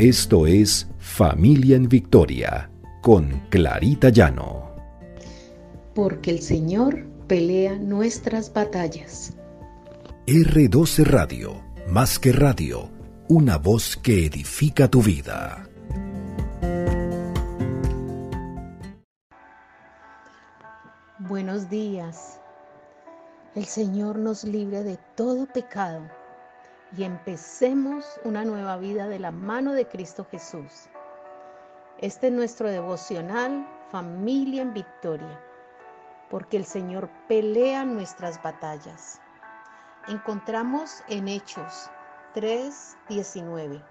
Esto es Familia en Victoria con Clarita Llano. Porque el Señor pelea nuestras batallas. R12 Radio, más que radio, una voz que edifica tu vida. Buenos días. El Señor nos libre de todo pecado y empecemos una nueva vida de la mano de Cristo Jesús. Este es nuestro devocional Familia en Victoria, porque el Señor pelea nuestras batallas. Encontramos en Hechos 3:19.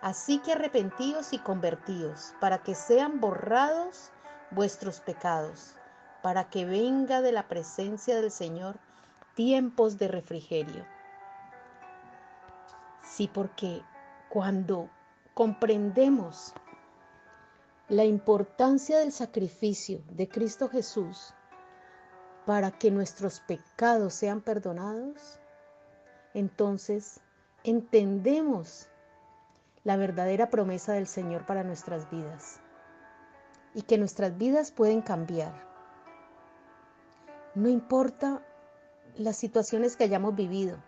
Así que arrepentidos y convertidos, para que sean borrados vuestros pecados, para que venga de la presencia del Señor tiempos de refrigerio Sí, porque cuando comprendemos la importancia del sacrificio de Cristo Jesús para que nuestros pecados sean perdonados, entonces entendemos la verdadera promesa del Señor para nuestras vidas y que nuestras vidas pueden cambiar. No importa las situaciones que hayamos vivido,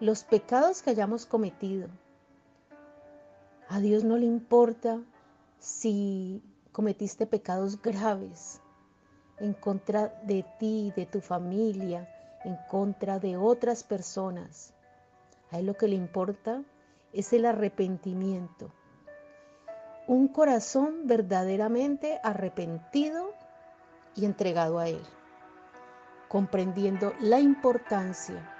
los pecados que hayamos cometido. A Dios no le importa si cometiste pecados graves en contra de ti, de tu familia, en contra de otras personas. A Él lo que le importa es el arrepentimiento. Un corazón verdaderamente arrepentido y entregado a Él, comprendiendo la importancia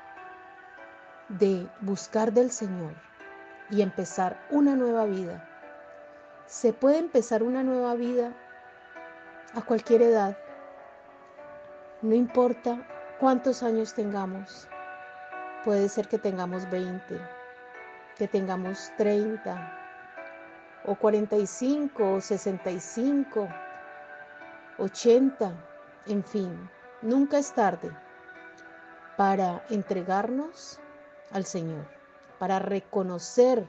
de buscar del Señor y empezar una nueva vida. Se puede empezar una nueva vida a cualquier edad. No importa cuántos años tengamos. Puede ser que tengamos 20, que tengamos 30 o 45 o 65, 80, en fin, nunca es tarde para entregarnos al Señor, para reconocer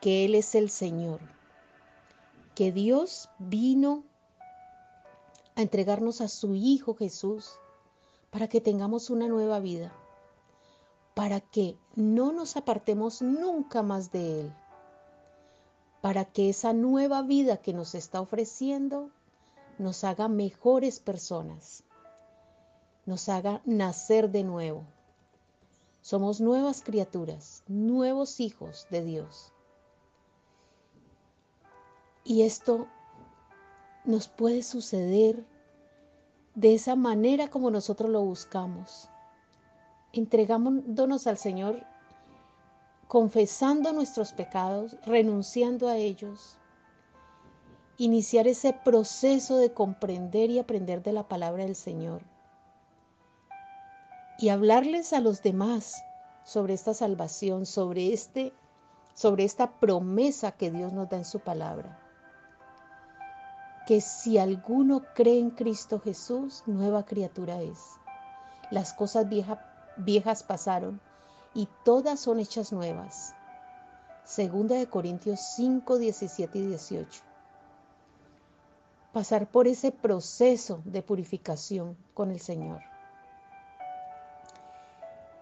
que Él es el Señor, que Dios vino a entregarnos a su Hijo Jesús para que tengamos una nueva vida, para que no nos apartemos nunca más de Él, para que esa nueva vida que nos está ofreciendo nos haga mejores personas, nos haga nacer de nuevo. Somos nuevas criaturas, nuevos hijos de Dios. Y esto nos puede suceder de esa manera como nosotros lo buscamos, entregándonos al Señor, confesando nuestros pecados, renunciando a ellos, iniciar ese proceso de comprender y aprender de la palabra del Señor y hablarles a los demás sobre esta salvación, sobre este sobre esta promesa que Dios nos da en su palabra. Que si alguno cree en Cristo Jesús, nueva criatura es. Las cosas viejas pasaron y todas son hechas nuevas. Segunda de Corintios 5, 17 y 18. Pasar por ese proceso de purificación con el Señor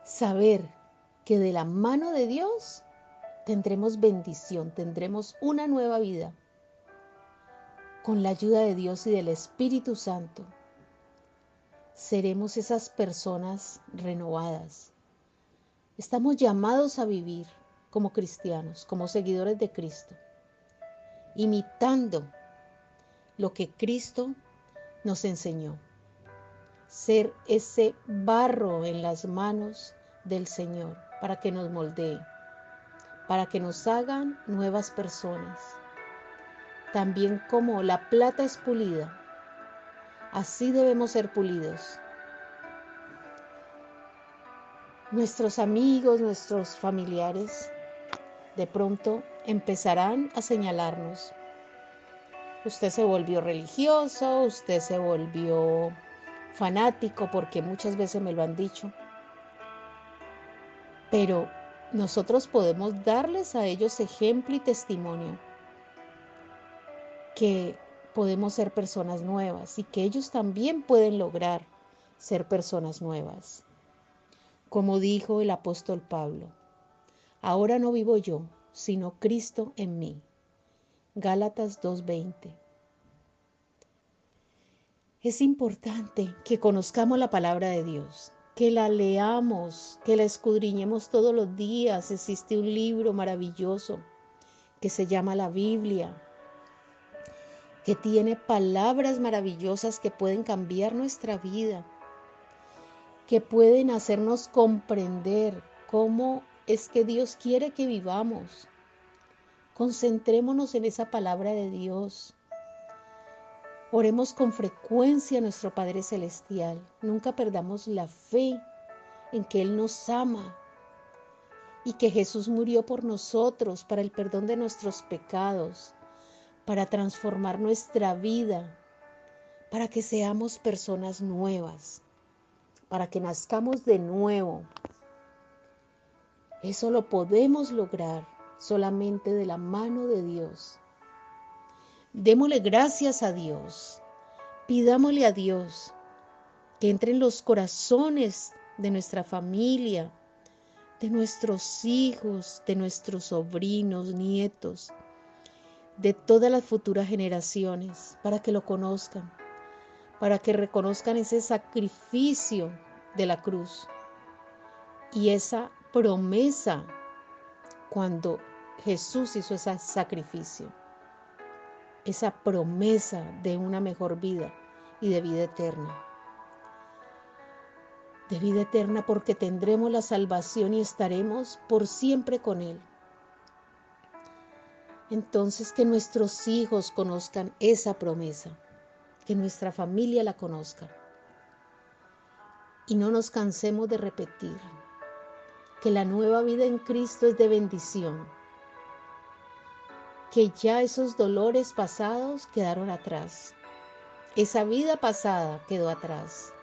saber que de la mano de Dios tendremos bendición, tendremos una nueva vida. Con la ayuda de Dios y del Espíritu Santo, seremos esas personas renovadas. Estamos llamados a vivir como cristianos, como seguidores de Cristo, imitando lo que Cristo nos enseñó. Ser ese barro en las manos del Señor para que nos moldee, para que nos hagan nuevas personas. También como la plata es pulida, así debemos ser pulidos. Nuestros amigos, nuestros familiares, de pronto empezarán a señalarnos. Usted se volvió religioso, usted se volvió fanático, porque muchas veces me lo han dicho. Pero nosotros podemos darles a ellos ejemplo y testimonio que podemos ser personas nuevas y que ellos también pueden lograr ser personas nuevas. Como dijo el apóstol Pablo, ahora no vivo yo, sino Cristo en mí. Gálatas 2.20. Es importante que conozcamos la palabra de Dios, que la leamos, que la escudriñemos todos los días. Existe un libro maravilloso que se llama la Biblia, que tiene palabras maravillosas que pueden cambiar nuestra vida, que pueden hacernos comprender cómo es que Dios quiere que vivamos. Concentrémonos en esa palabra de Dios. Oremos con frecuencia a nuestro Padre Celestial. Nunca perdamos la fe en que Él nos ama y que Jesús murió por nosotros para el perdón de nuestros pecados para transformar nuestra vida, para que seamos personas nuevas, para que nazcamos de nuevo. Eso lo podemos lograr solamente de la mano de Dios. Démosle gracias a Dios. Pidámosle a Dios que entre en los corazones de nuestra familia, de nuestros hijos, de nuestros sobrinos, nietos, de todas las futuras generaciones, para que lo conozcan, para que reconozcan ese sacrificio de la cruz y esa promesa cuando Jesús hizo ese sacrificio, esa promesa de una mejor vida y de vida eterna. De vida eterna porque tendremos la salvación y estaremos por siempre con Él. Entonces que nuestros hijos conozcan esa promesa, que nuestra familia la conozca. Y no nos cansemos de repetir que la nueva vida en Cristo es de bendición, que ya esos dolores pasados quedaron atrás, esa vida pasada quedó atrás.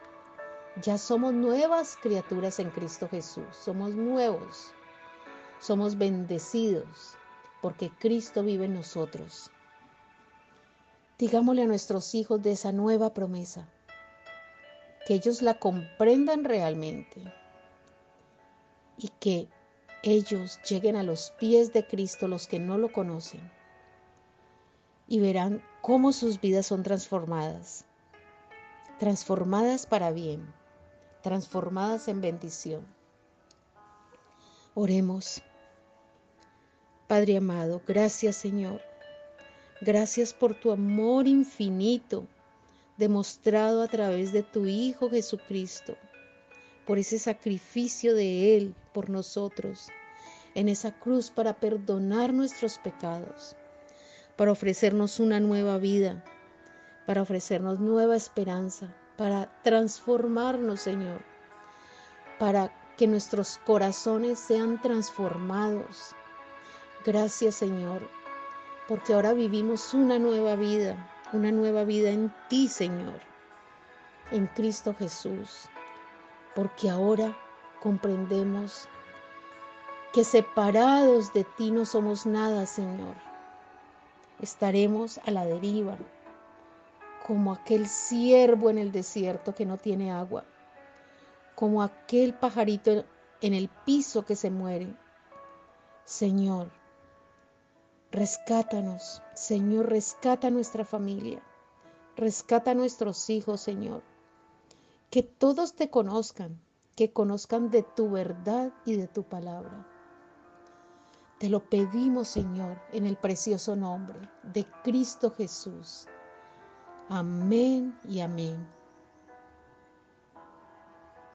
Ya somos nuevas criaturas en Cristo Jesús, somos nuevos, somos bendecidos porque Cristo vive en nosotros. Digámosle a nuestros hijos de esa nueva promesa, que ellos la comprendan realmente y que ellos lleguen a los pies de Cristo los que no lo conocen y verán cómo sus vidas son transformadas, transformadas para bien, transformadas en bendición. Oremos. Padre amado, gracias Señor. Gracias por tu amor infinito demostrado a través de tu Hijo Jesucristo, por ese sacrificio de Él por nosotros en esa cruz para perdonar nuestros pecados, para ofrecernos una nueva vida, para ofrecernos nueva esperanza, para transformarnos, Señor, para que nuestros corazones sean transformados Gracias Señor, porque ahora vivimos una nueva vida, una nueva vida en ti Señor, en Cristo Jesús, porque ahora comprendemos que separados de ti no somos nada Señor. Estaremos a la deriva, como aquel ciervo en el desierto que no tiene agua, como aquel pajarito en el piso que se muere. Señor, Rescátanos, Señor, rescata nuestra familia, rescata a nuestros hijos, Señor. Que todos te conozcan, que conozcan de tu verdad y de tu palabra. Te lo pedimos, Señor, en el precioso nombre de Cristo Jesús. Amén y amén.